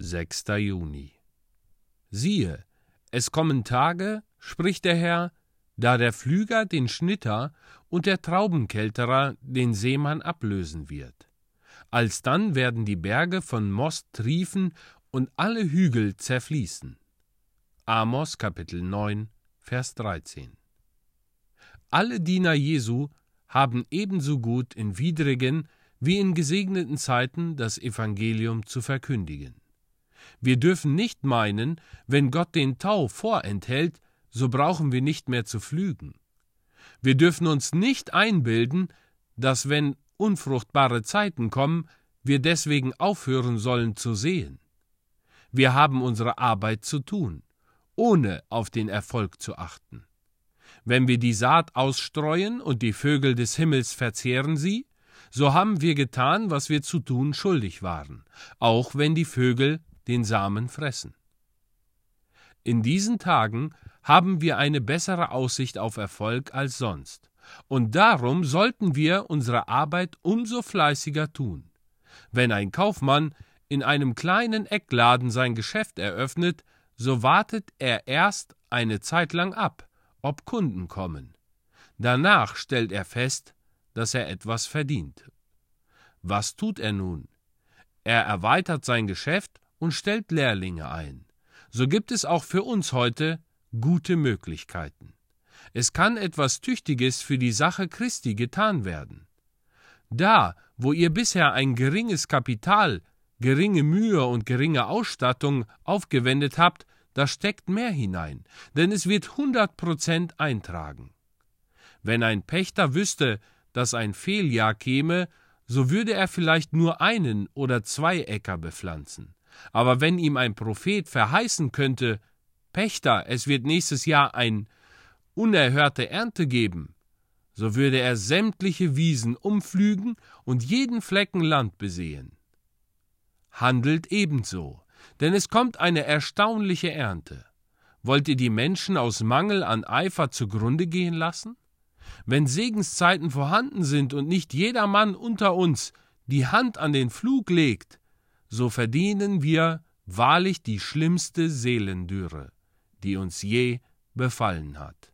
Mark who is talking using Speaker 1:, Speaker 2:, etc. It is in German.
Speaker 1: 6. Juni. Siehe, es kommen Tage, spricht der Herr, da der Pflüger den Schnitter und der Traubenkälterer den Seemann ablösen wird. Alsdann werden die Berge von Most triefen und alle Hügel zerfließen. Amos Kapitel 9, Vers 13. Alle Diener Jesu haben ebenso gut in widrigen wie in gesegneten Zeiten das Evangelium zu verkündigen. Wir dürfen nicht meinen, wenn Gott den Tau vorenthält, so brauchen wir nicht mehr zu pflügen. Wir dürfen uns nicht einbilden, dass wenn unfruchtbare Zeiten kommen, wir deswegen aufhören sollen zu sehen. Wir haben unsere Arbeit zu tun, ohne auf den Erfolg zu achten. Wenn wir die Saat ausstreuen und die Vögel des Himmels verzehren sie, so haben wir getan, was wir zu tun schuldig waren, auch wenn die Vögel den Samen fressen. In diesen Tagen haben wir eine bessere Aussicht auf Erfolg als sonst, und darum sollten wir unsere Arbeit umso fleißiger tun. Wenn ein Kaufmann in einem kleinen Eckladen sein Geschäft eröffnet, so wartet er erst eine Zeit lang ab, ob Kunden kommen. Danach stellt er fest, dass er etwas verdient. Was tut er nun? Er erweitert sein Geschäft und stellt Lehrlinge ein. So gibt es auch für uns heute gute Möglichkeiten. Es kann etwas Tüchtiges für die Sache Christi getan werden. Da, wo ihr bisher ein geringes Kapital, geringe Mühe und geringe Ausstattung aufgewendet habt, da steckt mehr hinein, denn es wird hundert Prozent eintragen. Wenn ein Pächter wüsste, dass ein Fehljahr käme, so würde er vielleicht nur einen oder zwei Äcker bepflanzen. Aber wenn ihm ein Prophet verheißen könnte, Pächter, es wird nächstes Jahr ein unerhörte Ernte geben, so würde er sämtliche Wiesen umflügen und jeden Flecken Land besehen. Handelt ebenso, denn es kommt eine erstaunliche Ernte. Wollt ihr die Menschen aus Mangel an Eifer zugrunde gehen lassen? Wenn Segenszeiten vorhanden sind und nicht jeder Mann unter uns die Hand an den Flug legt, so verdienen wir wahrlich die schlimmste Seelendürre, die uns je befallen hat.